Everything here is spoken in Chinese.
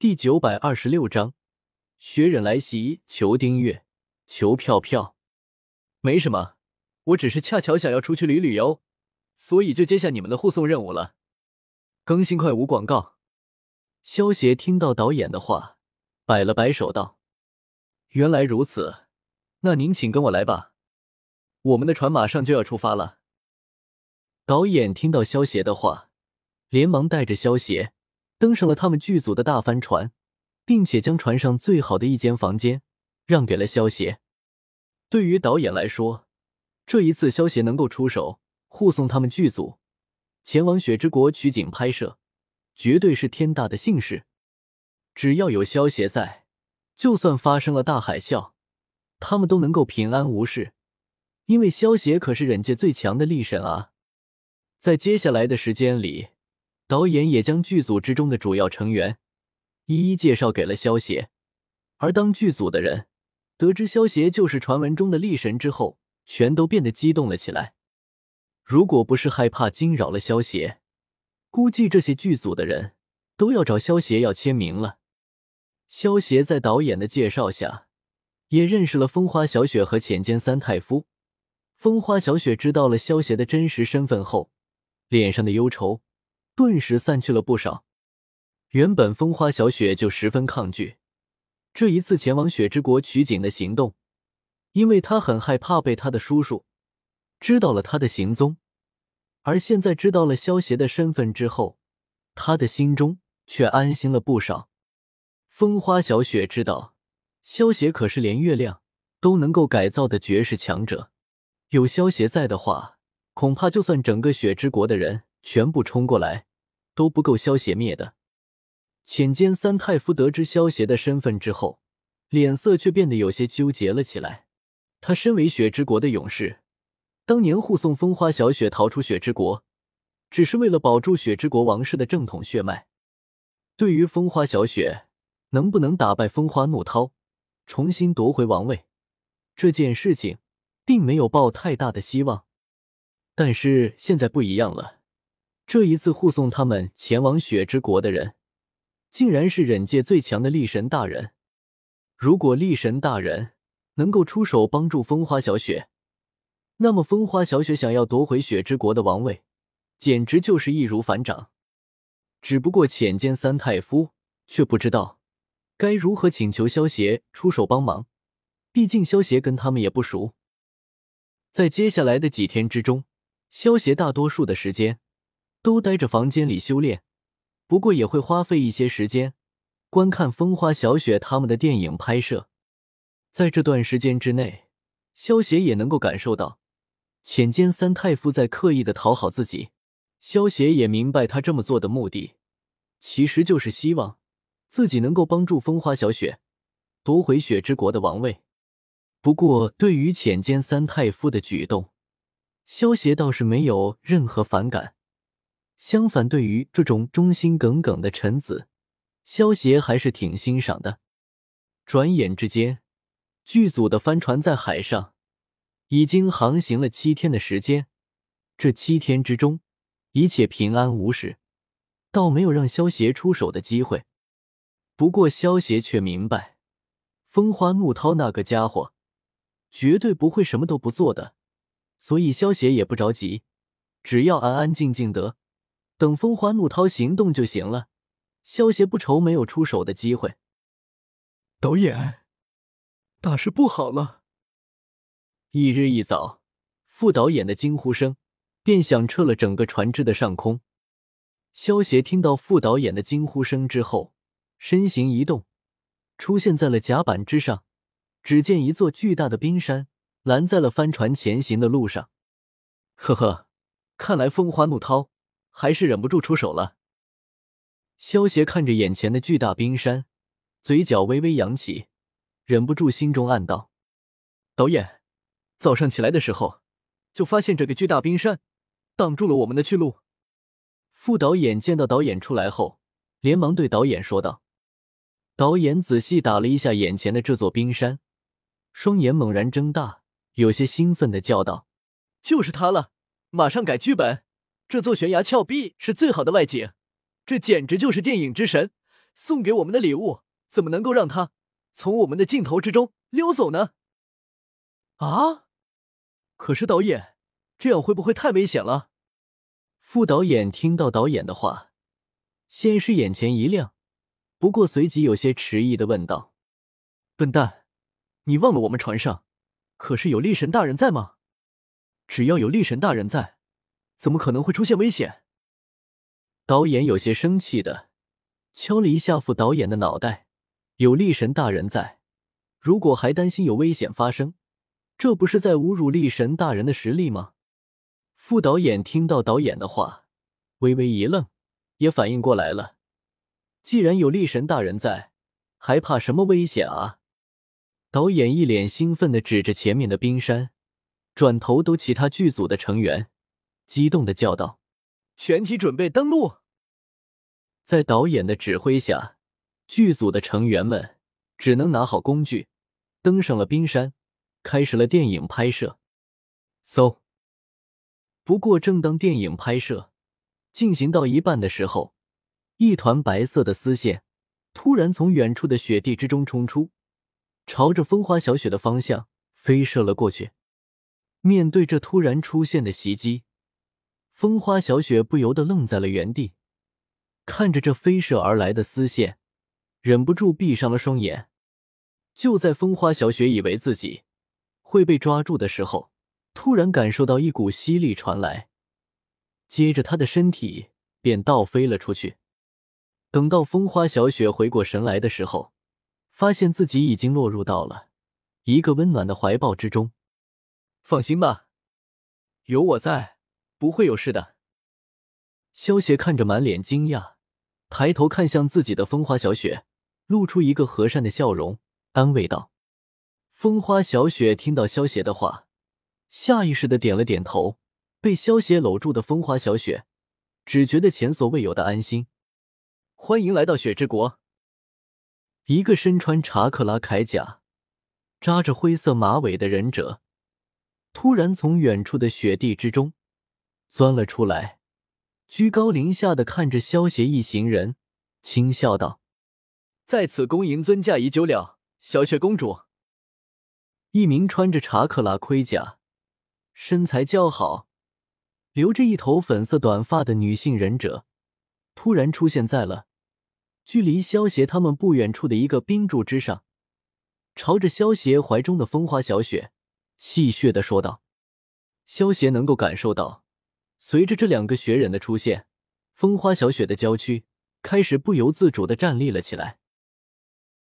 第九百二十六章，雪忍来袭，求订阅，求票票。没什么，我只是恰巧想要出去旅旅游，所以就接下你们的护送任务了。更新快无广告。萧协听到导演的话，摆了摆手道：“原来如此，那您请跟我来吧，我们的船马上就要出发了。”导演听到萧协的话，连忙带着萧协。登上了他们剧组的大帆船，并且将船上最好的一间房间让给了萧协。对于导演来说，这一次萧协能够出手护送他们剧组前往雪之国取景拍摄，绝对是天大的幸事。只要有萧协在，就算发生了大海啸，他们都能够平安无事。因为萧协可是忍界最强的力神啊！在接下来的时间里。导演也将剧组之中的主要成员一一介绍给了萧协，而当剧组的人得知萧协就是传闻中的力神之后，全都变得激动了起来。如果不是害怕惊扰了萧协，估计这些剧组的人都要找萧协要签名了。萧协在导演的介绍下，也认识了风花小雪和浅间三太夫。风花小雪知道了萧协的真实身份后，脸上的忧愁。顿时散去了不少。原本风花小雪就十分抗拒这一次前往雪之国取景的行动，因为她很害怕被他的叔叔知道了他的行踪。而现在知道了萧协的身份之后，他的心中却安心了不少。风花小雪知道萧协可是连月亮都能够改造的绝世强者，有萧协在的话，恐怕就算整个雪之国的人全部冲过来。都不够萧邪灭的。浅间三太夫得知萧邪的身份之后，脸色却变得有些纠结了起来。他身为雪之国的勇士，当年护送风花小雪逃出雪之国，只是为了保住雪之国王室的正统血脉。对于风花小雪能不能打败风花怒涛，重新夺回王位这件事情，并没有抱太大的希望。但是现在不一样了。这一次护送他们前往雪之国的人，竟然是忍界最强的力神大人。如果力神大人能够出手帮助风花小雪，那么风花小雪想要夺回雪之国的王位，简直就是易如反掌。只不过浅间三太夫却不知道该如何请求萧协出手帮忙，毕竟萧协跟他们也不熟。在接下来的几天之中，萧协大多数的时间。都待着房间里修炼，不过也会花费一些时间观看风花小雪他们的电影拍摄。在这段时间之内，萧协也能够感受到浅间三太夫在刻意的讨好自己。萧协也明白他这么做的目的，其实就是希望自己能够帮助风花小雪夺回雪之国的王位。不过，对于浅间三太夫的举动，萧协倒是没有任何反感。相反，对于这种忠心耿耿的臣子，萧协还是挺欣赏的。转眼之间，剧组的帆船在海上已经航行了七天的时间。这七天之中，一切平安无事，倒没有让萧协出手的机会。不过，萧协却明白，风花怒涛那个家伙绝对不会什么都不做的，所以萧协也不着急，只要安安静静的。等风花怒涛行动就行了，萧协不愁没有出手的机会。导演，大事不好了！一日一早，副导演的惊呼声便响彻了整个船只的上空。萧协听到副导演的惊呼声之后，身形一动，出现在了甲板之上。只见一座巨大的冰山拦在了帆船前行的路上。呵呵，看来风花怒涛。还是忍不住出手了。萧协看着眼前的巨大冰山，嘴角微微扬起，忍不住心中暗道：“导演，早上起来的时候，就发现这个巨大冰山挡住了我们的去路。”副导演见到导演出来后，连忙对导演说道：“导演仔细打了一下眼前的这座冰山，双眼猛然睁大，有些兴奋的叫道：‘就是它了！马上改剧本！’”这座悬崖峭壁是最好的外景，这简直就是电影之神，送给我们的礼物，怎么能够让他从我们的镜头之中溜走呢？啊！可是导演，这样会不会太危险了？副导演听到导演的话，先是眼前一亮，不过随即有些迟疑的问道：“笨蛋，你忘了我们船上可是有力神大人在吗？只要有力神大人在，怎么可能会出现危险？”导演有些生气的敲了一下副导演的脑袋：“有力神大人在，如果还担心有危险发生，这不是在侮辱力神大人的实力吗？”副导演听到导演的话，微微一愣，也反应过来了。既然有力神大人在，还怕什么危险啊？导演一脸兴奋的指着前面的冰山，转头都其他剧组的成员，激动的叫道：“全体准备登陆！”在导演的指挥下，剧组的成员们只能拿好工具，登上了冰山，开始了电影拍摄。嗖。不过，正当电影拍摄进行到一半的时候，一团白色的丝线突然从远处的雪地之中冲出，朝着风花小雪的方向飞射了过去。面对这突然出现的袭击，风花小雪不由得愣在了原地，看着这飞射而来的丝线，忍不住闭上了双眼。就在风花小雪以为自己会被抓住的时候，突然感受到一股吸力传来，接着他的身体便倒飞了出去。等到风花小雪回过神来的时候，发现自己已经落入到了一个温暖的怀抱之中。放心吧，有我在，不会有事的。萧邪看着满脸惊讶，抬头看向自己的风花小雪，露出一个和善的笑容，安慰道：“风花小雪，听到萧邪的话。”下意识的点了点头，被萧邪搂住的风花小雪，只觉得前所未有的安心。欢迎来到雪之国。一个身穿查克拉铠甲、扎着灰色马尾的忍者，突然从远处的雪地之中钻了出来，居高临下的看着萧邪一行人，轻笑道：“在此恭迎尊驾已久了，小雪公主。”一名穿着查克拉盔甲。身材姣好、留着一头粉色短发的女性忍者，突然出现在了距离萧邪他们不远处的一个冰柱之上，朝着萧邪怀中的风花小雪戏谑的说道：“萧邪能够感受到，随着这两个雪人的出现，风花小雪的郊区开始不由自主的站立了起来。